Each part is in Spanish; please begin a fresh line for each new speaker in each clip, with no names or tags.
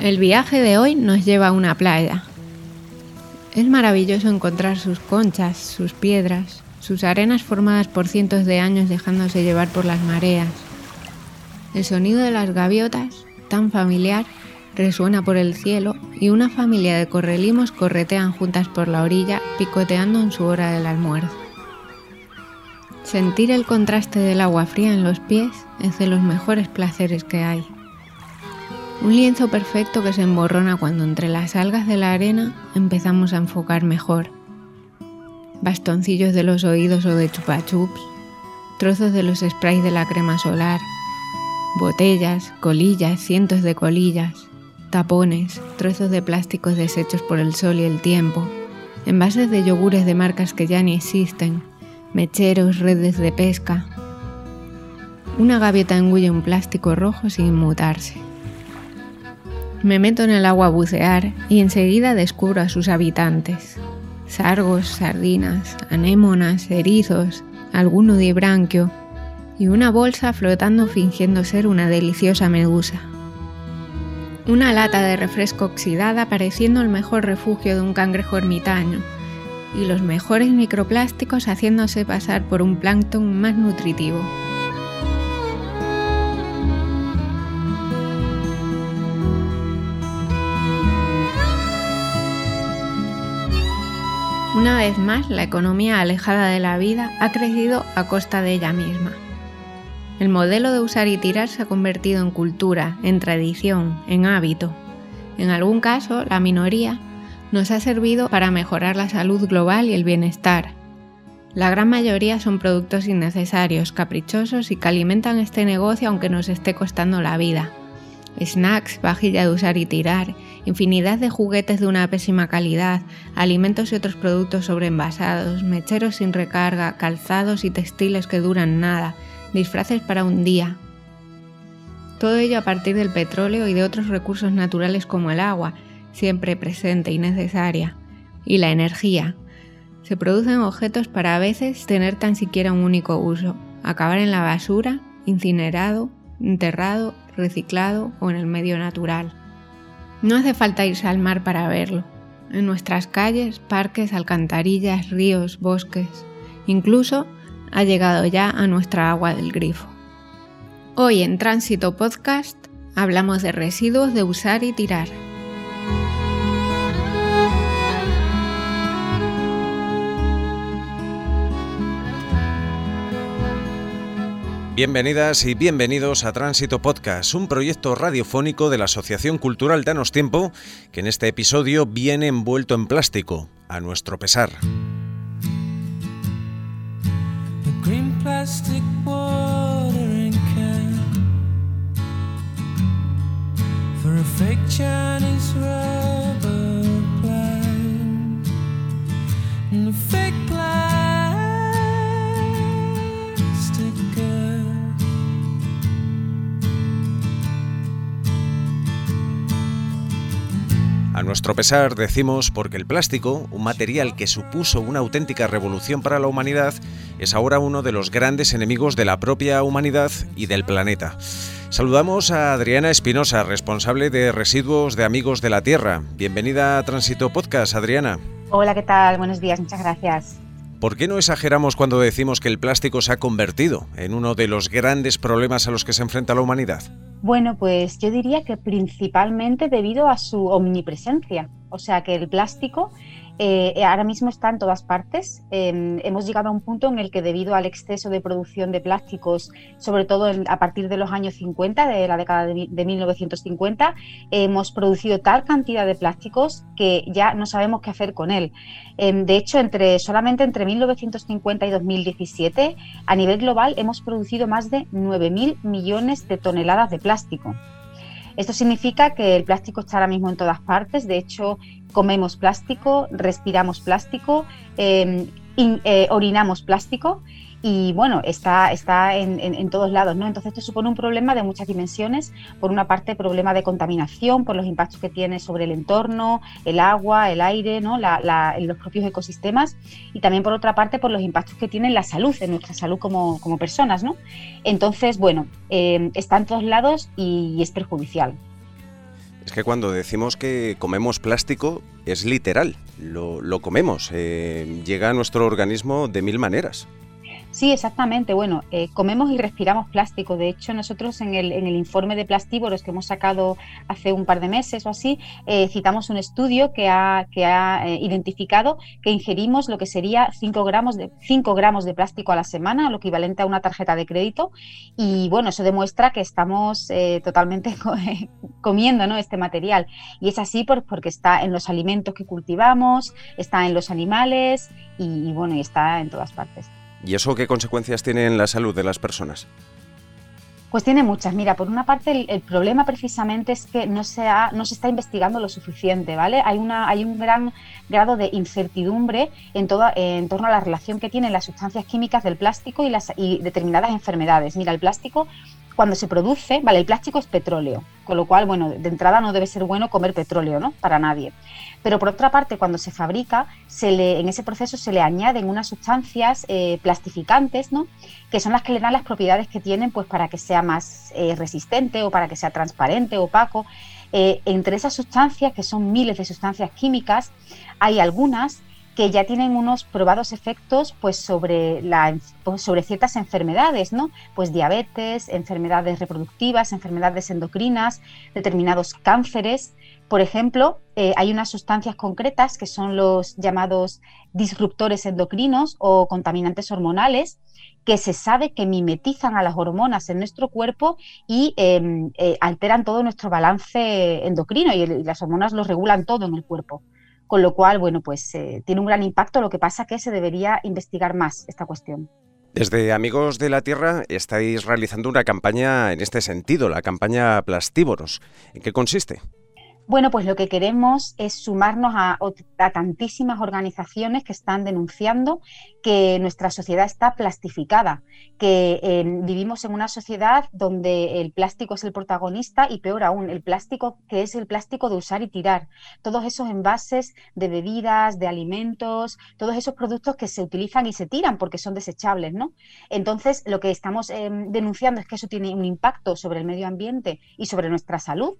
El viaje de hoy nos lleva a una playa. Es maravilloso encontrar sus conchas, sus piedras, sus arenas formadas por cientos de años dejándose llevar por las mareas. El sonido de las gaviotas, tan familiar, resuena por el cielo y una familia de correlimos corretean juntas por la orilla picoteando en su hora del almuerzo. Sentir el contraste del agua fría en los pies es de los mejores placeres que hay. Un lienzo perfecto que se emborrona cuando entre las algas de la arena empezamos a enfocar mejor. Bastoncillos de los oídos o de chupachups, trozos de los sprays de la crema solar, botellas, colillas, cientos de colillas, tapones, trozos de plásticos desechos por el sol y el tiempo, envases de yogures de marcas que ya ni existen, mecheros, redes de pesca. Una gaviota engulle un plástico rojo sin inmutarse. Me meto en el agua a bucear y enseguida descubro a sus habitantes. Sargos, sardinas, anémonas, erizos, algún nudibranquio y una bolsa flotando fingiendo ser una deliciosa medusa. Una lata de refresco oxidada pareciendo el mejor refugio de un cangrejo ermitaño y los mejores microplásticos haciéndose pasar por un plancton más nutritivo. Una vez más, la economía alejada de la vida ha crecido a costa de ella misma. El modelo de usar y tirar se ha convertido en cultura, en tradición, en hábito. En algún caso, la minoría nos ha servido para mejorar la salud global y el bienestar. La gran mayoría son productos innecesarios, caprichosos y que alimentan este negocio aunque nos esté costando la vida. Snacks, vajilla de usar y tirar, infinidad de juguetes de una pésima calidad, alimentos y otros productos sobreenvasados, mecheros sin recarga, calzados y textiles que duran nada, disfraces para un día. Todo ello a partir del petróleo y de otros recursos naturales como el agua, siempre presente y necesaria, y la energía. Se producen objetos para a veces tener tan siquiera un único uso, acabar en la basura, incinerado, enterrado, reciclado o en el medio natural. No hace falta irse al mar para verlo. En nuestras calles, parques, alcantarillas, ríos, bosques, incluso ha llegado ya a nuestra agua del grifo. Hoy en Tránsito Podcast hablamos de residuos de usar y tirar.
Bienvenidas y bienvenidos a Tránsito Podcast, un proyecto radiofónico de la Asociación Cultural Danos Tiempo, que en este episodio viene envuelto en plástico, a nuestro pesar. Pesar decimos porque el plástico, un material que supuso una auténtica revolución para la humanidad, es ahora uno de los grandes enemigos de la propia humanidad y del planeta. Saludamos a Adriana Espinosa, responsable de residuos de Amigos de la Tierra. Bienvenida a Tránsito Podcast, Adriana.
Hola, ¿qué tal? Buenos días, muchas gracias.
¿Por qué no exageramos cuando decimos que el plástico se ha convertido en uno de los grandes problemas a los que se enfrenta la humanidad?
Bueno, pues yo diría que principalmente debido a su omnipresencia. O sea que el plástico eh, ahora mismo está en todas partes. Em, hemos llegado a un punto en el que debido al exceso de producción de plásticos, sobre todo a partir de los años 50, de la década de, 1950, hemos producido tal cantidad de plásticos que ya no sabemos qué hacer con él. Em, de hecho, entre, solamente entre 1950 y 2017, a nivel global hemos producido más de 9.000 millones de toneladas de plástico. Esto significa que el plástico está ahora mismo en todas partes. De hecho, comemos plástico, respiramos plástico, em, eh, orinamos plástico y bueno, está, está en, todos lados, ¿no? Entonces esto supone un problema de muchas dimensiones. Por una parte, problema de contaminación, por los impactos que tiene sobre el entorno, el agua, el aire, ¿no? los propios ecosistemas. Y también por otra parte, por los impactos que tiene en la salud, en nuestra salud como, personas, ¿no? Entonces, bueno, em, está en todos lados y es perjudicial.
Es que cuando decimos que comemos plástico es literal, lo, comemos, eh, llega a nuestro organismo de mil maneras.
Sí, exactamente. Bueno, eh, comemos y respiramos plástico. De hecho, nosotros en el, en el, informe de plastívoros que hemos sacado hace un par de meses o así, eh, citamos un estudio que ha, que ha eh, identificado que ingerimos lo que sería 5 gramos, de, 5 gramos de plástico a la semana, lo equivalente a una tarjeta de crédito. Y bueno, eso demuestra que estamos totalmente comiendo ¿no? este material. Y es así porque está en los alimentos que cultivamos, está en los animales y, y bueno, y está en todas partes.
¿Y eso qué consecuencias tiene en la salud de las personas?
Pues tiene muchas. Mira, por una parte el, problema precisamente es que no se, no se está investigando lo suficiente, ¿vale? Hay, una, hay un gran grado de incertidumbre en, toda, en torno a la relación que tienen las sustancias químicas del plástico y, las, y determinadas enfermedades. Mira, el plástico cuando se produce, vale, el plástico es petróleo, con lo cual, bueno, de entrada no debe ser bueno comer petróleo, ¿no? Para nadie. Pero por otra parte, cuando se fabrica, se le, en ese proceso se le añaden unas sustancias eh, plastificantes, ¿no? Que son las que le dan las propiedades que tienen, pues para que sea más eh, resistente o para que sea transparente, opaco. Eh, entre esas sustancias, que son miles de sustancias químicas, hay algunas que ya tienen unos probados efectos pues sobre, pues, sobre ciertas enfermedades, ¿no? Pues diabetes, enfermedades reproductivas, enfermedades endocrinas, determinados cánceres. Por ejemplo, eh, hay unas sustancias concretas que son los llamados disruptores endocrinos o contaminantes hormonales que se sabe que mimetizan a las hormonas en nuestro cuerpo y em, eh, alteran todo nuestro balance endocrino y las hormonas lo regulan todo en el cuerpo con lo cual, bueno, pues eh, tiene un gran impacto, lo que pasa que se debería investigar más esta cuestión.
Desde Amigos de la Tierra estáis realizando una campaña en este sentido, la campaña Plastívoros. ¿En qué consiste?
Bueno, pues lo que queremos es sumarnos a, tantísimas organizaciones que están denunciando que nuestra sociedad está plastificada, que eh, vivimos en una sociedad donde el plástico es el protagonista y peor aún, el plástico que es el plástico de usar y tirar. Todos esos envases de bebidas, de alimentos, todos esos productos que se utilizan y se tiran porque son desechables, ¿no? Entonces, lo que estamos eh, denunciando es que eso tiene un impacto sobre el medio ambiente y sobre nuestra salud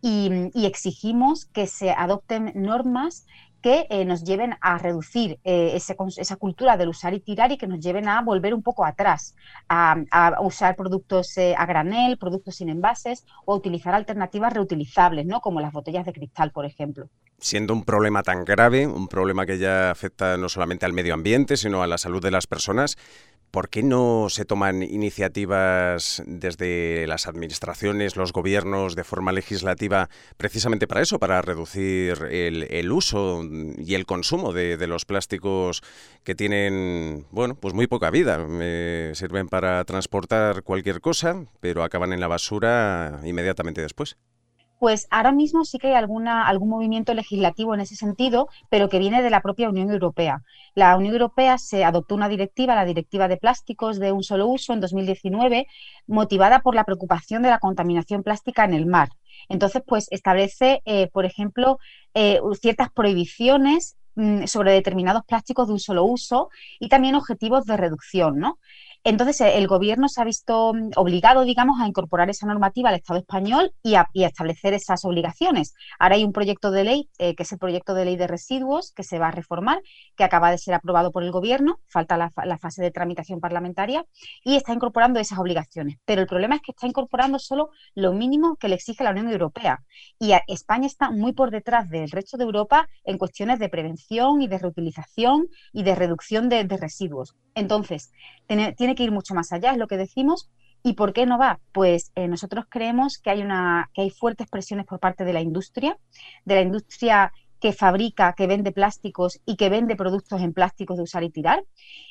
y, exigimos que se adopten normas que eh, nos lleven a reducir eh, esa cultura del usar y tirar y que nos lleven a volver un poco atrás, a, usar productos eh, a granel, productos sin envases o utilizar alternativas reutilizables, ¿no? como las botellas de cristal, por ejemplo.
Siendo un problema tan grave, un problema que ya afecta no solamente al medio ambiente, sino a la salud de las personas, ¿Por qué no se toman iniciativas desde las administraciones, los gobiernos, de forma legislativa, precisamente para eso, para reducir el, uso y el consumo de, los plásticos que tienen, bueno, pues muy poca vida? sirven para transportar cualquier cosa, pero acaban en la basura inmediatamente después.
Pues ahora mismo sí que hay alguna, algún movimiento legislativo en ese sentido, pero que viene de la propia Unión Europea. La Unión Europea se adoptó una directiva, la Directiva de Plásticos de un solo uso, en 2019, motivada por la preocupación de la contaminación plástica en el mar. Entonces, pues establece, eh, por ejemplo, eh, ciertas prohibiciones mm, sobre determinados plásticos de un solo uso y también objetivos de reducción, ¿no? Entonces, eh, el gobierno se ha visto mm, obligado, digamos, a incorporar esa normativa al Estado español y a, establecer esas obligaciones. Ahora hay un proyecto de ley, eh, que es el proyecto de ley de residuos, que se va a reformar, que acaba de ser aprobado por el gobierno, falta la, fase de tramitación parlamentaria, y está incorporando esas obligaciones. Pero el problema es que está incorporando solo lo mínimo que le exige la Unión Europea. Y España está muy por detrás del resto de Europa en cuestiones de prevención y de reutilización y de reducción de, residuos. Entonces, tiene que ir mucho más allá, es lo que decimos. ¿Y por qué no va? Pues eh, nosotros creemos que hay, una, que hay fuertes presiones por parte de la industria, de la industria que fabrica, que vende plásticos y que vende productos en plásticos de usar y tirar,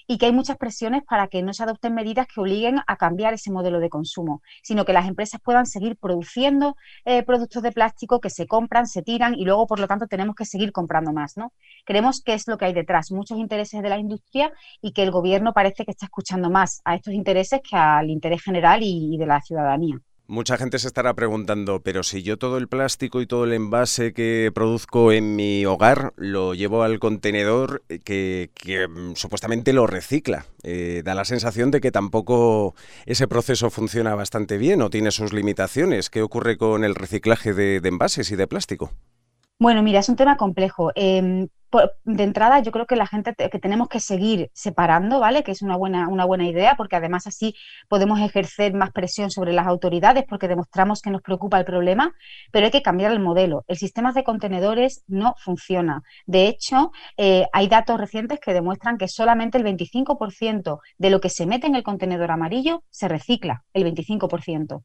y que hay muchas presiones para que no se adopten medidas que obliguen a cambiar ese modelo de consumo, sino que las empresas puedan seguir produciendo eh, productos de plástico que se compran, se tiran y luego, por lo tanto, tenemos que seguir comprando más. ¿no? Creemos que es lo que hay detrás, muchos intereses de la industria y que el gobierno parece que está escuchando más a estos intereses que al interés general y de la ciudadanía.
Mucha gente se estará preguntando, pero si yo todo el plástico y todo el envase que produzco en mi hogar lo llevo al contenedor eh, que, mm, supuestamente lo recicla, eh, da la sensación de que tampoco ese proceso funciona bastante bien o tiene sus limitaciones. ¿Qué ocurre con el reciclaje de envases y de plástico?
Bueno, mira, es un tema complejo. Em, de entrada, yo creo que la gente que tenemos que seguir separando, ¿vale? Que es una buena, una buena idea, porque además así podemos ejercer más presión sobre las autoridades, porque demostramos que nos preocupa el problema, pero hay que cambiar el modelo. El sistema de contenedores no funciona. De hecho, eh, hay datos recientes que demuestran que solamente el 25% de lo que se mete en el contenedor amarillo se recicla, el 25%.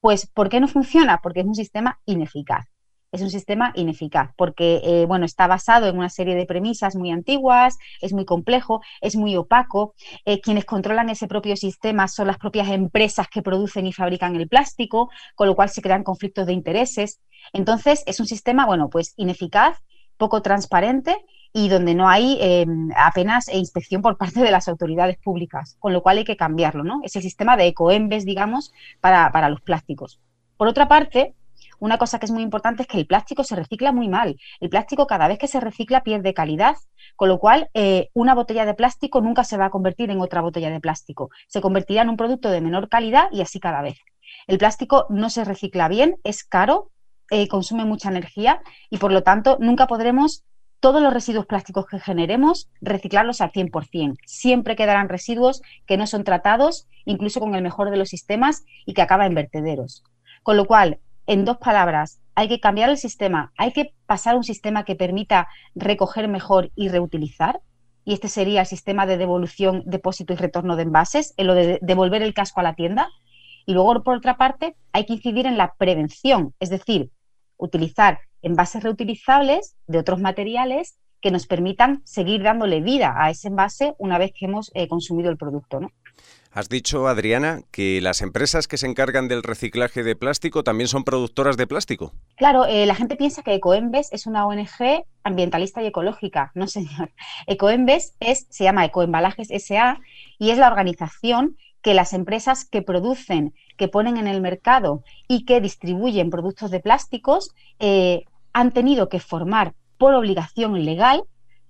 Pues, ¿por qué no funciona? Porque es un sistema ineficaz es un sistema ineficaz porque eh, bueno, está basado en una serie de premisas muy antiguas, es muy complejo, es muy opaco. Eh, quienes controlan ese propio sistema son las propias empresas que producen y fabrican el plástico, con lo cual se crean conflictos de intereses. Entonces, es un sistema, bueno, pues ineficaz, poco transparente y donde no hay em, apenas inspección por parte de las autoridades públicas, con lo cual hay que cambiarlo, ¿no? Es el sistema de ecoembes, digamos, para, para los plásticos. Por otra parte, una cosa que es muy importante es que el plástico se recicla muy mal. El plástico cada vez que se recicla pierde calidad, con lo cual eh, una botella de plástico nunca se va a convertir en otra botella de plástico. Se convertirá en un producto de menor calidad y así cada vez. El plástico no se recicla bien, es caro, eh, consume mucha energía y por lo tanto nunca podremos todos los residuos plásticos que generemos, reciclarlos al 100%. Siempre quedarán residuos que no son tratados, incluso con el mejor de los sistemas, y que acaban en vertederos. Con lo cual, en dos palabras, hay que cambiar el sistema, hay que pasar a un sistema que permita recoger mejor y reutilizar. Y este sería el sistema de devolución, depósito y retorno de envases, en lo de devolver el casco a la tienda. Y luego, por otra parte, hay que incidir en la prevención, es decir, utilizar envases reutilizables de otros materiales que nos permitan seguir dándole vida a ese envase una vez que hemos eh, consumido el producto. ¿no?
Has dicho, Adriana, que las empresas que se encargan del reciclaje de plástico también son productoras de plástico.
Claro, eh, la gente piensa que Ecoembes es una ONG ambientalista y ecológica. No, señor. Ecoembes es, se llama Ecoembalajes SA y es la organización que las empresas que producen, que ponen en el mercado y que distribuyen productos de plásticos eh, han tenido que formar por obligación legal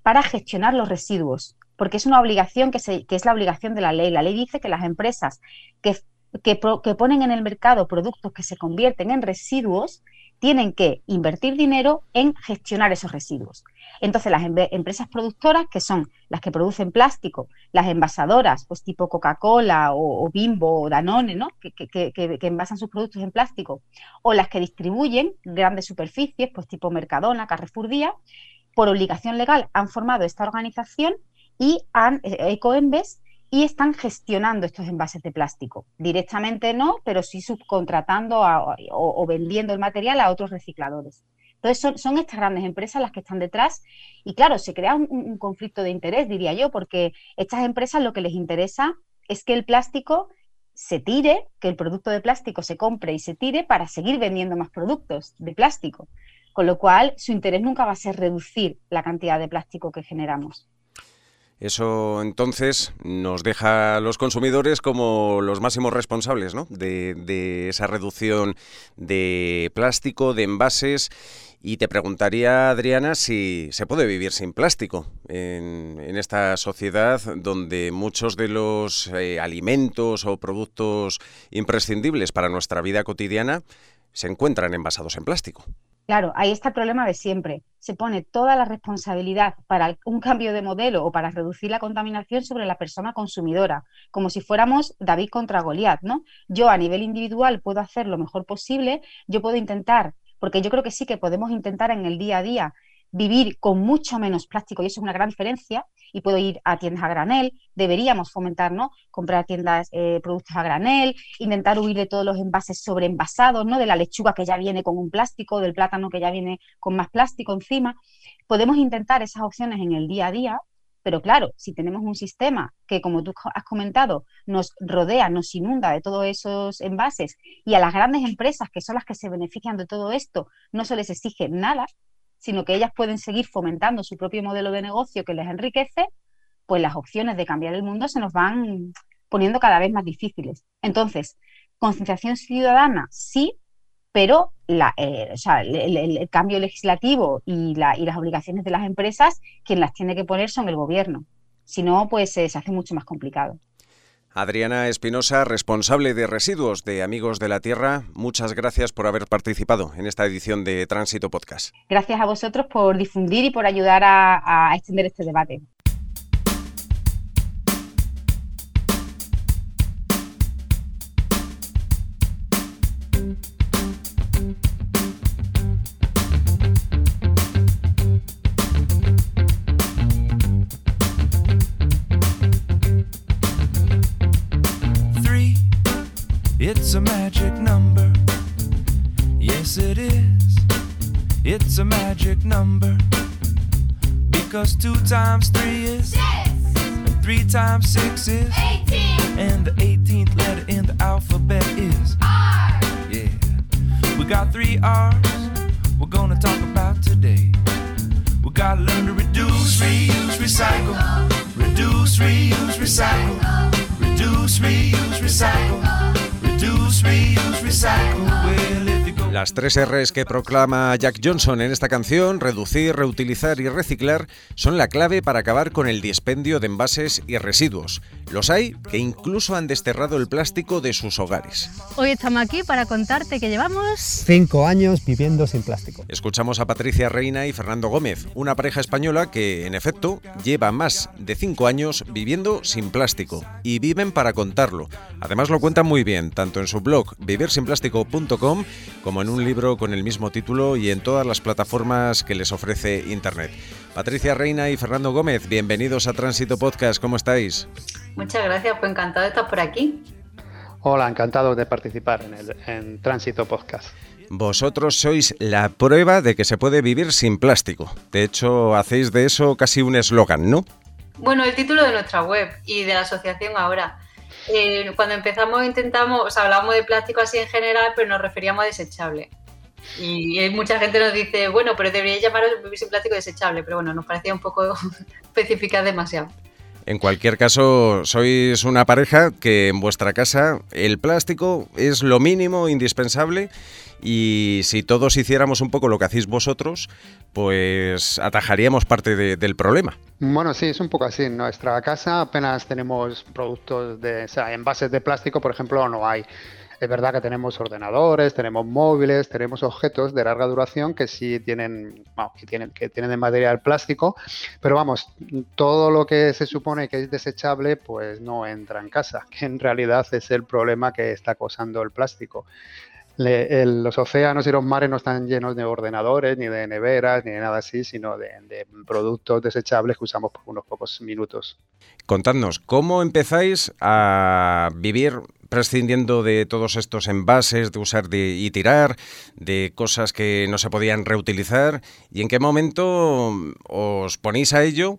para gestionar los residuos porque es una obligación que, es la obligación de la ley. La ley dice que las empresas que, que, ponen en el mercado productos que se convierten en residuos tienen que invertir dinero en gestionar esos residuos. Entonces, las empresas productoras, que son las que producen plástico, las envasadoras, pues tipo Coca-Cola o, Bimbo o Danone, ¿no? Que, que, envasan sus productos en plástico, o las que distribuyen grandes superficies, pues tipo Mercadona, Carrefour Día, por obligación legal han formado esta organización y han eh, Ecoembes y están gestionando estos envases de plástico. Directamente no, pero sí subcontratando o, vendiendo el material a otros recicladores. Entonces son, estas grandes empresas las que están detrás y claro, se crea un, conflicto de interés, diría yo, porque estas empresas lo que les interesa es que el plástico se tire, que el producto de plástico se compre y se tire para seguir vendiendo más productos de plástico. Con lo cual, su interés nunca va a ser reducir la cantidad de plástico que generamos.
Eso entonces nos deja a los consumidores como los máximos responsables ¿no? de, esa reducción de plástico, de envases. Y te preguntaría, Adriana, si se puede vivir sin plástico en, esta sociedad donde muchos de los eh, alimentos o productos imprescindibles para nuestra vida cotidiana se encuentran envasados en plástico.
Claro, ahí está el problema de siempre. Se pone toda la responsabilidad para un cambio de modelo o para reducir la contaminación sobre la persona consumidora, como si fuéramos David contra Goliat, ¿no? Yo a nivel individual puedo hacer lo mejor posible, yo puedo intentar, porque yo creo que sí que podemos intentar en el día a día vivir con mucho menos plástico y eso es una gran diferencia y puedo ir a tiendas a granel, deberíamos fomentar, ¿no? Comprar tiendas, eh, productos a granel, intentar huir de todos los envases sobreenvasados, ¿no? De la lechuga que ya viene con un plástico, del plátano que ya viene con más plástico encima. Podemos intentar esas opciones en el día a día, pero claro, si tenemos un sistema que, como tú has comentado, nos rodea, nos inunda de todos esos envases y a las grandes empresas, que son las que se benefician de todo esto, no se les exige nada, sino que ellas pueden seguir fomentando su propio modelo de negocio que les enriquece, pues las opciones de cambiar el mundo se nos van poniendo cada vez más difíciles. Entonces, concienciación ciudadana, sí, pero eh, el, cambio legislativo y, las obligaciones de las empresas, quien las tiene que poner son el gobierno. Si no, pues eh, se hace mucho más complicado.
Adriana Espinosa, responsable de residuos de Amigos de la Tierra, muchas gracias por haber participado en esta edición de Tránsito Podcast.
Gracias a vosotros por difundir y por ayudar a extender este debate. It's a magic number. Yes, it is. It's a magic number. Because two times three is six. And three times six is eighteen. And the 18th letter in the alphabet is R. Yeah. We got three R's we're gonna talk about today. We gotta learn to reduce, reuse, recycle. Reduce, reuse, recycle. Reduce, reuse, recycle reuse, recycle. Well, Las tres R's que proclama Jack Johnson en esta canción, reducir, reutilizar y reciclar, son la clave para acabar con el dispendio de envases y residuos. Los hay que incluso han desterrado el plástico de sus hogares.
Hoy estamos aquí para contarte que llevamos
cinco años viviendo sin plástico.
Escuchamos a Patricia Reina y Fernando Gómez, una pareja española que, en efecto, lleva más de cinco años viviendo sin plástico y viven para contarlo. Además lo cuentan muy bien, tanto en su blog vivirsinplástico.com como en un libro con el mismo título y en todas las plataformas que les ofrece Internet. Patricia Reina y Fernando Gómez, bienvenidos a Tránsito Podcast, ¿cómo estáis?
Muchas gracias, pues encantado de estar por aquí.
Hola, encantado de participar en, el, en Tránsito Podcast.
Vosotros sois la prueba de que se puede vivir sin plástico. De hecho, hacéis de eso casi un eslogan, ¿no?
Bueno, el título de nuestra web y de la asociación ahora. Eh, cuando empezamos intentamos, o sea, hablábamos de plástico así en general, pero nos referíamos a desechable. Y mucha gente nos dice, bueno, pero debería llamaros vivir sin plástico desechable, pero bueno, nos parecía un poco especificar demasiado.
En cualquier caso, sois una pareja que en vuestra casa el plástico es lo mínimo indispensable y si todos hiciéramos un poco lo que hacéis vosotros, pues atajaríamos parte del problema.
Bueno, sí, es un poco así. En nuestra casa apenas tenemos productos de, o sea, envases de plástico, por ejemplo, no hay. Es verdad que tenemos ordenadores, tenemos móviles, tenemos objetos de larga duración que sí tienen, que tienen, que tienen de material plástico, pero vamos, todo lo que se supone que es desechable, pues no entra en casa, que en realidad es el problema que está causando el plástico los océanos y los mares no están llenos de ordenadores, ni de neveras, ni de nada así, sino de, productos desechables que usamos por unos pocos minutos.
Contadnos, ¿cómo empezáis a vivir prescindiendo de todos estos envases, de usar y tirar, de cosas que no se podían reutilizar? ¿Y en qué momento os ponéis a ello?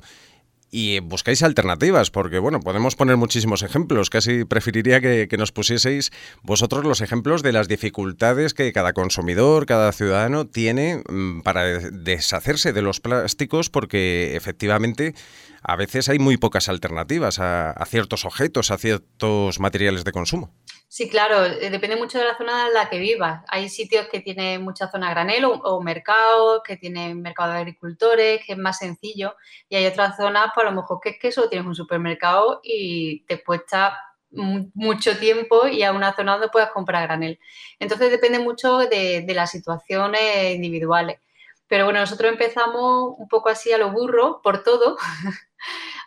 Y buscáis alternativas, porque bueno, podemos poner muchísimos ejemplos. Casi preferiría que, nos pusieseis vosotros los ejemplos de las dificultades que cada consumidor, cada ciudadano tiene mm, para deshacerse de los plásticos, porque efectivamente a veces hay muy pocas alternativas a ciertos objetos, a ciertos materiales de consumo.
Sí, claro, eh, depende mucho de la zona en la que vivas. Hay sitios que tienen mucha zona granel o, mercados, que tienen mercado de agricultores, que es más sencillo. Y hay otras zonas, pues a lo mejor que es que solo tienes un supermercado y te cuesta mucho tiempo y a una zona donde puedas comprar granel. Entonces depende mucho de, de las situaciones individuales. Pero bueno, nosotros empezamos un poco así a lo burro, por todo.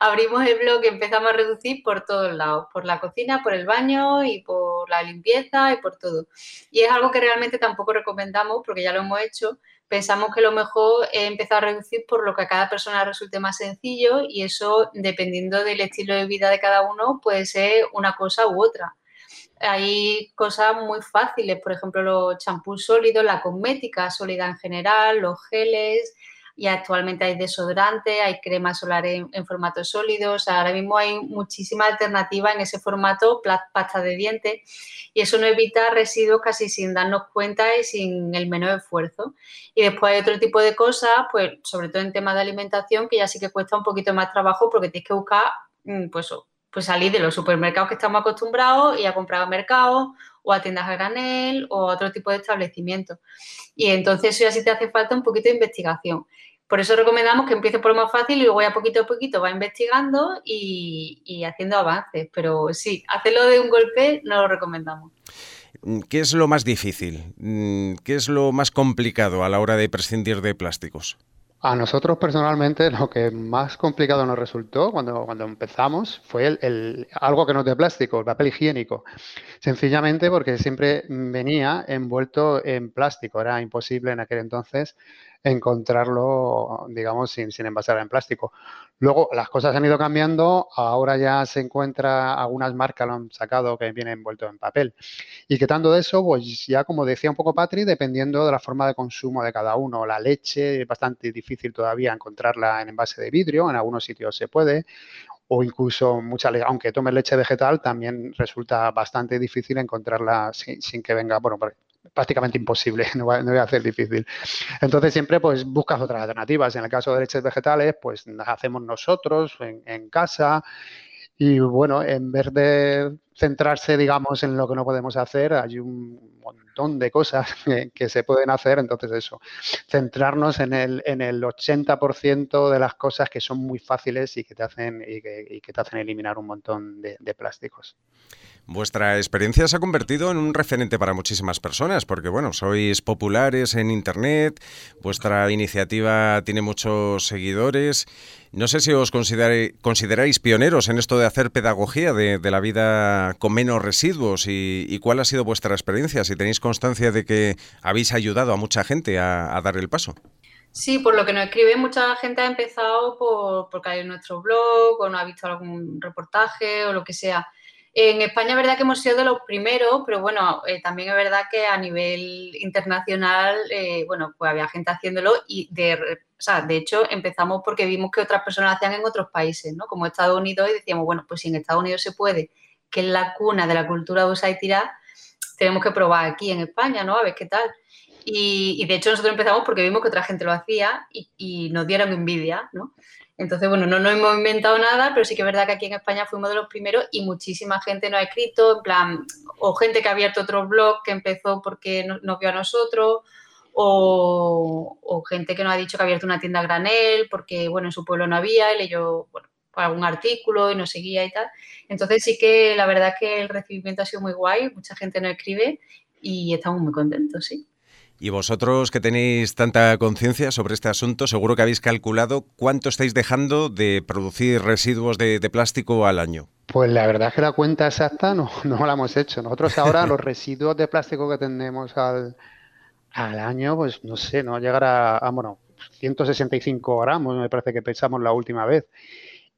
Abrimos el blog y empezamos a reducir por todos lados, por la cocina, por el baño y por la limpieza y por todo. Y es algo que realmente tampoco recomendamos porque ya lo hemos hecho. Pensamos que lo mejor es empezar a reducir por lo que a cada persona resulte más sencillo y eso, dependiendo del estilo de vida de cada uno, puede ser una cosa u otra hay cosas muy fáciles, por ejemplo, los champús sólidos, la cosmética sólida en general, los geles, y actualmente hay desodorante, hay crema solar en, formato sólido, ahora mismo hay muchísima alternativa en ese formato, pasta de dientes, y eso no evita residuos casi sin darnos cuenta y sin el menor esfuerzo. Y después hay otro tipo de cosas, pues sobre todo en temas de alimentación, que ya sí que cuesta un poquito más trabajo porque tienes que buscar, mm, pues pues salir de los supermercados que estamos acostumbrados y a comprar a mercado o a tiendas a granel o a otro tipo de establecimientos. Y entonces eso ya sí te hace falta un poquito de investigación. Por eso recomendamos que empiece por lo más fácil y luego ya poquito a poquito va investigando y, haciendo avances. Pero sí, hacerlo de un golpe no lo recomendamos.
¿Qué es lo más difícil? Mm, ¿Qué es lo más complicado a la hora de prescindir de plásticos?
A nosotros personalmente lo que más complicado nos resultó cuando, cuando empezamos fue el, algo que no es de plástico, el papel higiénico. Sencillamente porque siempre venía envuelto en plástico. Era imposible en aquel entonces encontrarlo, digamos, sin, sin envasar en plástico. Luego las cosas han ido cambiando, ahora ya se encuentra, algunas marcas lo han sacado que viene envuelto en papel. Y quitando de eso, pues ya como decía un poco Patri, dependiendo de la forma de consumo de cada uno, la leche es bastante difícil todavía encontrarla en envase de vidrio, en algunos sitios se puede, o incluso mucha aunque tome leche vegetal, también resulta bastante difícil encontrarla sin, sin que venga, bueno, prácticamente imposible, no voy, a hacer difícil. Entonces siempre pues buscas otras alternativas. En el caso de leches vegetales, pues las hacemos nosotros en, en casa y bueno, en vez de centrarse, digamos, en lo que no podemos hacer, hay un montón de cosas que, se pueden hacer. Entonces, eso, centrarnos en el, en el 80% de las cosas que son muy fáciles y que te hacen, y que, te hacen eliminar un montón de, plásticos.
Vuestra experiencia se ha convertido en un referente para muchísimas personas, porque bueno, sois populares en Internet, vuestra iniciativa tiene muchos seguidores. No sé si os consideráis pioneros en esto de hacer pedagogía de, la vida con menos residuos y, cuál ha sido vuestra experiencia, si tenéis constancia de que habéis ayudado a mucha gente a, dar el paso.
Sí, por lo que nos escribe, mucha gente ha empezado por, por caer en nuestro blog o no ha visto algún reportaje o lo que sea. En España es verdad que hemos sido de los primeros, pero bueno, eh, también es verdad que a nivel internacional, eh, bueno, pues había gente haciéndolo y de, o sea, de hecho empezamos porque vimos que otras personas hacían en otros países, ¿no? Como Estados Unidos y decíamos, bueno, pues si en Estados Unidos se puede, que es la cuna de la cultura de y tirar, tenemos que probar aquí en España, ¿no? A ver qué tal. Y, de hecho nosotros empezamos porque vimos que otra gente lo hacía y, y nos dieron envidia, ¿no? Entonces, bueno, no nos hemos inventado nada, pero sí que es verdad que aquí en España fuimos de los primeros y muchísima gente nos ha escrito, en plan, o gente que ha abierto otro blog que empezó porque nos vio a nosotros, o, gente que nos ha dicho que ha abierto una tienda granel porque, bueno, en su pueblo no había y leyó, bueno, algún artículo y nos seguía y tal. Entonces sí que la verdad que el recibimiento ha sido muy guay, mucha gente nos escribe y estamos muy contentos, sí.
Y vosotros que tenéis tanta conciencia sobre este asunto, seguro que habéis calculado cuánto estáis dejando de producir residuos de, plástico al año.
Pues la verdad es que la cuenta exacta no, no la hemos hecho. Nosotros ahora los residuos de plástico que tenemos al, al año, pues no sé, no llegará a, a, bueno, 165 gramos, me parece que pensamos la última vez.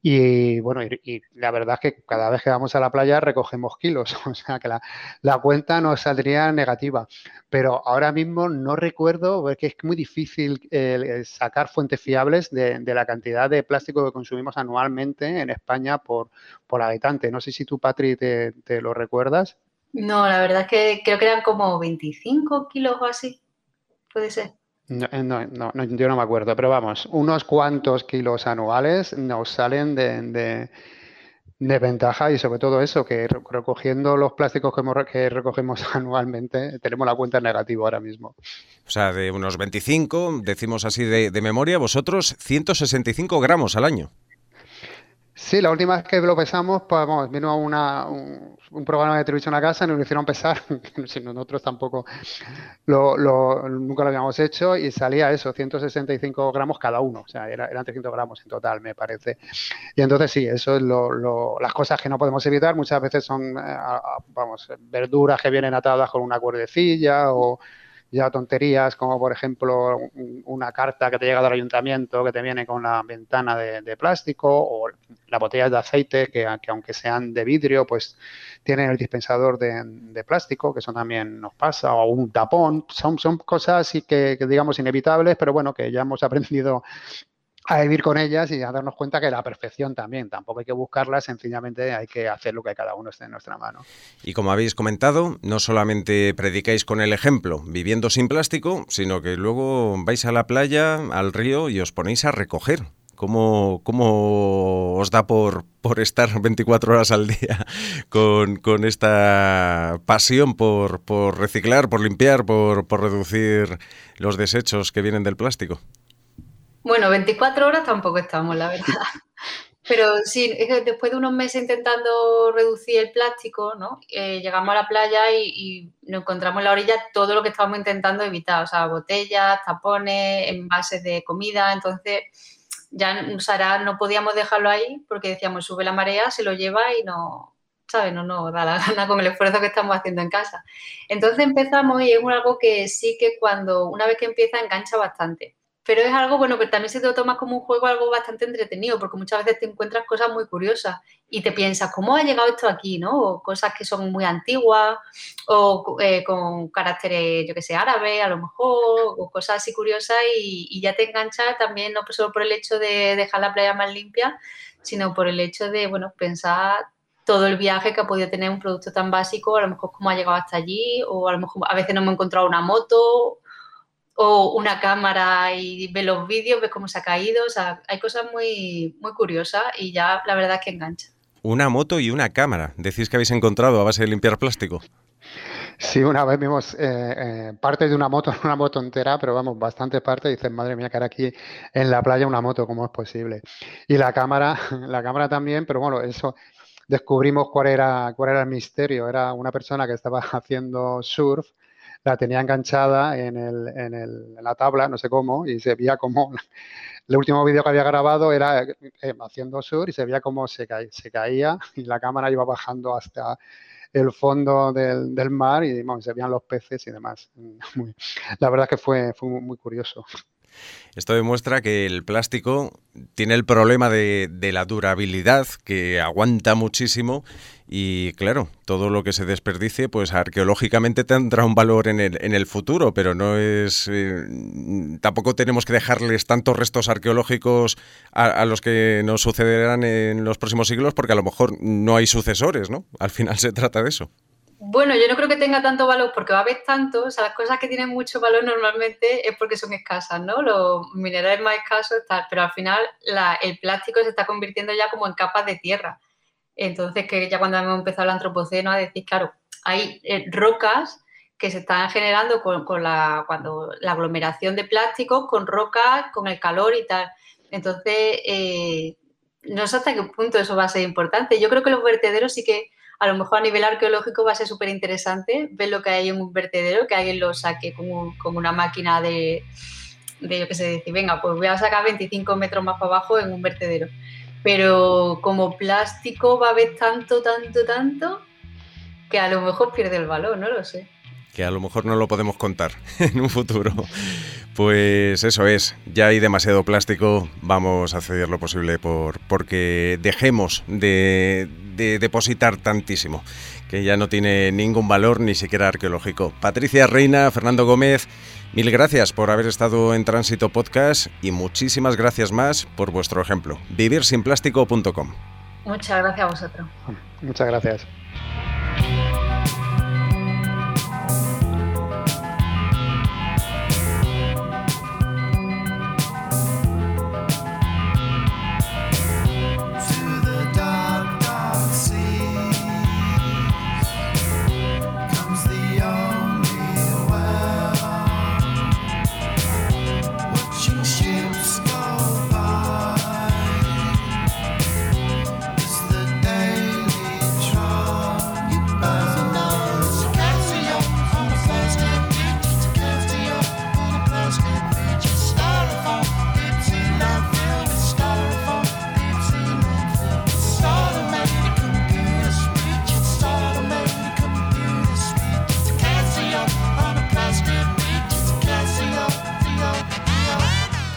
Y bueno, y, la verdad es que cada vez que vamos a la playa recogemos kilos, o sea que la, cuenta nos saldría negativa. Pero ahora mismo no recuerdo, porque es muy difícil eh, sacar fuentes fiables de, la cantidad de plástico que consumimos anualmente en España por, por habitante. No sé si tú, Patri, te, te lo recuerdas.
No, la verdad es que creo que eran como 25 kilos o así. Puede ser.
Eh, no, no, no, yo no me acuerdo, pero vamos, unos cuantos kilos anuales nos salen de, ventaja y sobre todo eso, que recogiendo los plásticos que, que recogemos anualmente, tenemos la cuenta negativa ahora mismo.
O sea, de unos 25, decimos así de, de memoria, vosotros 165 gramos al año.
Sí, la última vez que lo pesamos, pues vamos, vino una, un, programa de televisión a casa nos lo hicieron pesar, nosotros tampoco lo, nunca lo habíamos hecho y salía eso, 165 gramos cada uno, o sea, eran 300 gramos en total, me parece. Y entonces sí, eso es lo, las cosas que no podemos evitar, muchas veces son, eh, vamos, verduras que vienen atadas con una cuerdecilla o ya tonterías como por ejemplo una carta que te llega del ayuntamiento que te viene con la ventana de, plástico o las botellas de aceite que, aunque sean de vidrio pues tienen el dispensador de, plástico que eso también nos pasa o un tapón. Son, son cosas que, que digamos inevitables pero bueno que ya hemos aprendido a vivir con ellas y a darnos cuenta que la perfección también, tampoco hay que buscarla, sencillamente hay que hacer lo que cada uno esté en nuestra mano.
Y como habéis comentado, no solamente predicáis con el ejemplo, viviendo sin plástico, sino que luego vais a la playa, al río y os ponéis a recoger ¿Cómo, cómo os da por, por estar 24 horas al día con, esta pasión por, por, reciclar, por limpiar, por, por reducir los desechos que vienen del plástico?
Bueno, 24 horas tampoco estamos, la verdad. Pero sí, después de unos meses intentando reducir el plástico, ¿no? Eh, llegamos a la playa y, nos encontramos en la orilla todo lo que estábamos intentando evitar, o sea, botellas, tapones, envases de comida. Entonces, ya Sara no podíamos dejarlo ahí porque decíamos, sube la marea, se lo lleva y no, ¿sabes? No nos da la gana con el esfuerzo que estamos haciendo en casa. Entonces empezamos y es algo que sí que cuando, una vez que empieza, engancha bastante pero es algo bueno que también se te lo tomas como un juego algo bastante entretenido porque muchas veces te encuentras cosas muy curiosas y te piensas cómo ha llegado esto aquí, ¿no? O cosas que son muy antiguas o eh, con caracteres, yo que sé, árabes a lo mejor o cosas así curiosas y, ya te enganchas también no solo por el hecho de dejar la playa más limpia, sino por el hecho de, bueno, pensar todo el viaje que ha podido tener un producto tan básico, a lo mejor cómo ha llegado hasta allí, o a lo mejor a veces no hemos encontrado una moto, o una cámara y ve los vídeos, ves cómo se ha caído, o sea, hay cosas muy, muy curiosas y ya la verdad es que engancha.
Una moto y una cámara, decís que habéis encontrado a base de limpiar plástico.
Sí, una vez vimos eh, eh, parte de una moto, una moto entera, pero vamos, bastante parte. Dices, madre mía, que era aquí en la playa una moto, ¿cómo es posible? Y la cámara, la cámara también, pero bueno, eso descubrimos cuál era, cuál era el misterio. Era una persona que estaba haciendo surf la tenía enganchada en, el, en, el, la tabla, no sé cómo, y se veía como el último vídeo que había grabado era eh, haciendo sur y se veía cómo se, se caía y la cámara iba bajando hasta el fondo del, del mar y se veían los peces y demás. la verdad que fue, fue muy curioso.
Esto demuestra que el plástico tiene el problema de, la durabilidad, que aguanta muchísimo y claro, todo lo que se desperdicie, pues arqueológicamente tendrá un valor en el, en el futuro, pero no es... Eh, tampoco tenemos que dejarles tantos restos arqueológicos a, a, los que nos sucederán en los próximos siglos porque a lo mejor no hay sucesores, ¿no? Al final se trata de eso.
Bueno, yo no creo que tenga tanto valor porque va a haber tanto, o sea, las cosas que tienen mucho valor normalmente es porque son escasas, ¿no? Los minerales más escasos, tal, pero al final el plástico se está convirtiendo ya como en capas de tierra. Entonces, que ya cuando hemos empezado el antropoceno a decir, claro, hay eh, rocas que se están generando con, la, cuando, la aglomeración de plásticos, con rocas, con el calor y tal. Entonces, eh, no sé hasta qué punto eso va a ser importante. Yo creo que los vertederos sí que a lo mejor a nivel arqueológico va a ser súper interesante ver lo que hay en un vertedero, que alguien lo saque con, una máquina de, de, yo qué sé, decir, venga, pues voy a sacar 25 metros más para abajo en un vertedero. Pero como plástico va a haber tanto, tanto, tanto, que a lo mejor pierde el valor, no lo sé
que a lo mejor no lo podemos contar en un futuro. Pues eso es, ya hay demasiado plástico, vamos a hacer lo posible por porque dejemos de, de depositar tantísimo, que ya no tiene ningún valor ni siquiera arqueológico. Patricia Reina, Fernando Gómez, mil gracias por haber estado en Tránsito Podcast y muchísimas gracias más por vuestro ejemplo. Vivirsinplástico.com.
Muchas gracias a vosotros.
Muchas gracias.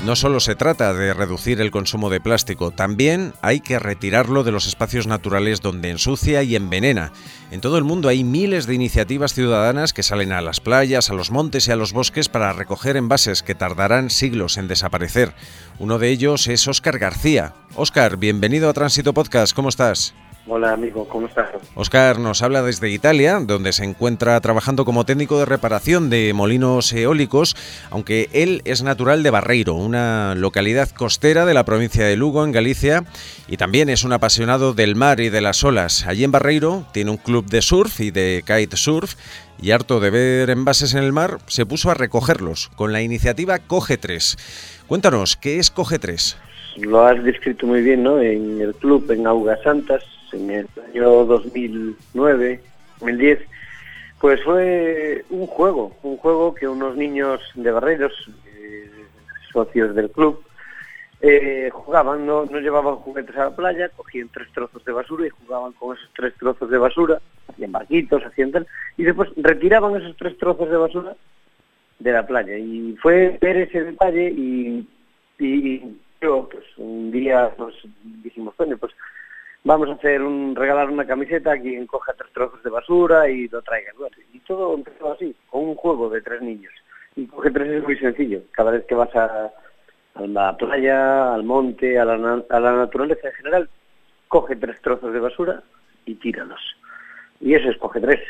No solo se trata de reducir el consumo de plástico, también hay que retirarlo de los espacios naturales donde ensucia y envenena. En todo el mundo hay miles de iniciativas ciudadanas que salen a las playas, a los montes y a los bosques para recoger envases que tardarán siglos en desaparecer. Uno de ellos es Óscar García. Óscar, bienvenido a Tránsito Podcast, ¿cómo estás?
Hola amigo, ¿cómo estás?
Oscar nos habla desde Italia, donde se encuentra trabajando como técnico de reparación de molinos eólicos, aunque él es natural de Barreiro, una localidad costera de la provincia de Lugo, en Galicia, y también es un apasionado del mar y de las olas. Allí en Barreiro tiene un club de surf y de kitesurf, y harto de ver envases en el mar, se puso a recogerlos con la iniciativa Coge 3. Cuéntanos, ¿qué es Coge 3?
Lo has descrito muy bien, ¿no? En el club en Augas Santas en el año 2009, 2010, pues fue un juego, un juego que unos niños de Barreiros, eh, socios del club, eh, jugaban, no, no llevaban juguetes a la playa, cogían tres trozos de basura y jugaban con esos tres trozos de basura, hacían barquitos, hacían tal, y después retiraban esos tres trozos de basura de la playa. Y fue ver ese detalle y, y, yo, pues un día pues dijimos, bueno, pues vamos a hacer un regalar una camiseta a quien coja tres trozos de basura y lo traiga. Y todo empezó así, con un juego de tres niños. Y coge tres es muy sencillo. Cada vez que vas a, la playa, al monte, a la, a la naturaleza en general, coge tres trozos de basura y tíralos. Y eso es coge tres.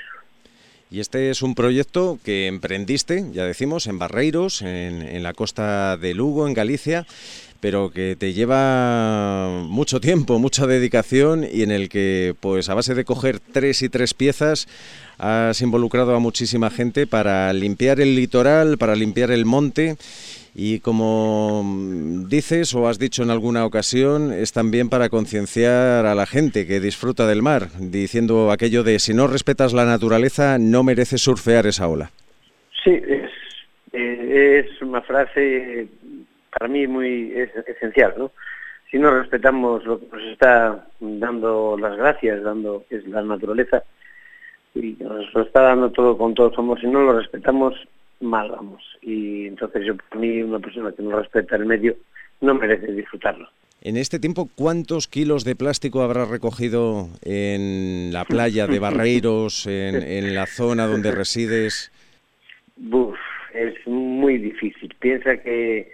Y este es un proyecto que emprendiste, ya decimos, en Barreiros, en, en la costa de Lugo, en Galicia pero que te lleva mucho tiempo, mucha dedicación y en el que, pues a base de coger tres y tres piezas, has involucrado a muchísima gente para limpiar el litoral, para limpiar el monte y como dices o has dicho en alguna ocasión, es también para concienciar a la gente que disfruta del mar, diciendo aquello de si no respetas la naturaleza no mereces surfear esa ola.
Sí, es, eh, una frase para mí muy es esencial, ¿no? Si no respetamos lo que nos está dando las gracias, dando es la naturaleza, y nos lo está dando todo con todos somos, si no lo respetamos, mal vamos. Y entonces yo, para mí, una persona que no respeta el medio, no merece disfrutarlo.
En este tiempo, ¿cuántos kilos de plástico habrá recogido en la playa de Barreiros, en, en la zona donde resides?
Buf, es muy difícil. Piensa que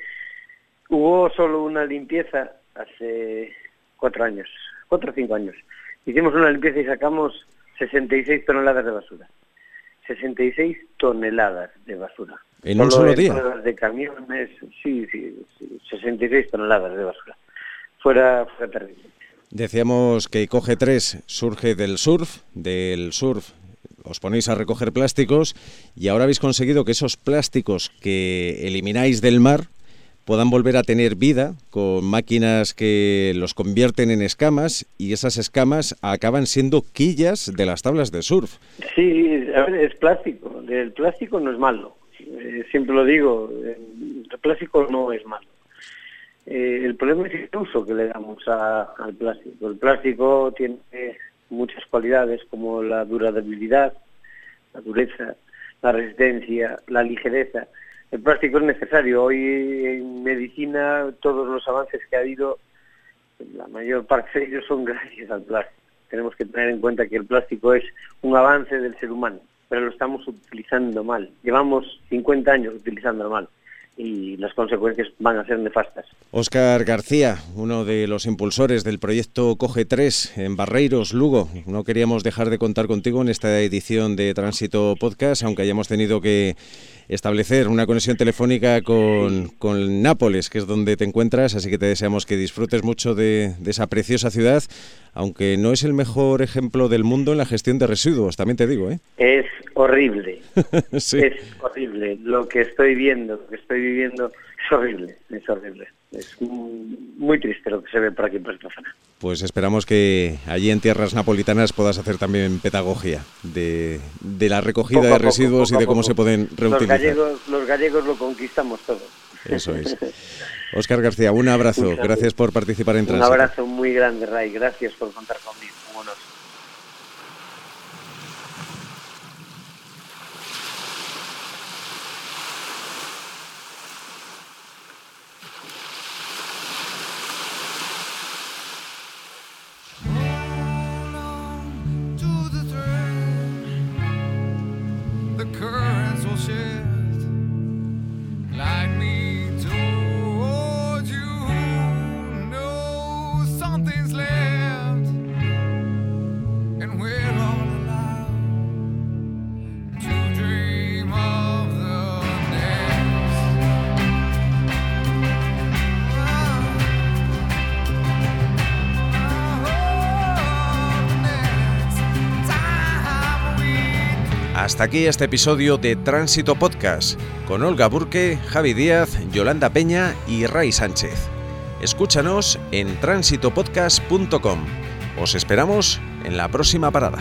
Hubo solo una limpieza hace cuatro años, cuatro o cinco años. Hicimos una limpieza y sacamos 66 toneladas de basura. 66 toneladas de basura.
¿En un solo día?
De camiones, sí, sí, 66 toneladas de basura. Fuera, fuera terrible.
Decíamos que Coge 3 surge del surf, del surf os ponéis a recoger plásticos y ahora habéis conseguido que esos plásticos que elimináis del mar puedan volver a tener vida con máquinas que los convierten en escamas y esas escamas acaban siendo quillas de las tablas de surf.
Sí, a ver, es plástico. El plástico no es malo. Eh, siempre lo digo, el plástico no es malo. Eh, el problema es el uso que le damos al plástico. El plástico tiene muchas cualidades como la durabilidad, la dureza, la resistencia, la ligereza el plástico es necesario. Hoy en medicina todos los avances que ha habido, la mayor parte de ellos son gracias al plástico. Tenemos que tener en cuenta que el plástico es un avance del ser humano, pero lo estamos utilizando mal. Llevamos 50 años utilizándolo mal y las consecuencias van a ser nefastas.
Óscar García, uno de los impulsores del proyecto Coge 3 en Barreiros, Lugo. No queríamos dejar de contar contigo en esta edición de Tránsito Podcast, aunque hayamos tenido que establecer una conexión telefónica con, con, Nápoles, que es donde te encuentras, así que te deseamos que disfrutes mucho de, de, esa preciosa ciudad, aunque no es el mejor ejemplo del mundo en la gestión de residuos, también te digo. ¿eh?
Es horrible, sí. es horrible. Lo que estoy viendo, lo que estoy viviendo, es horrible, es horrible. Es muy triste lo que se ve por aquí, por esta zona.
Pues esperamos que allí en tierras napolitanas puedas hacer también pedagogía de, de la recogida de residuos y de cómo se pueden reutilizar.
Los gallegos, los gallegos lo conquistamos todo.
Eso es. Óscar García, un abrazo. Gracias por participar en Tránsito.
Un abrazo muy grande, Ray. Gracias por contar conmigo. sure.
Hasta aquí este episodio de Tránsito Podcast con Olga Burque, Javi Díaz, Yolanda Peña y Ray Sánchez. Escúchanos en tránsitopodcast.com. Os esperamos en la próxima parada.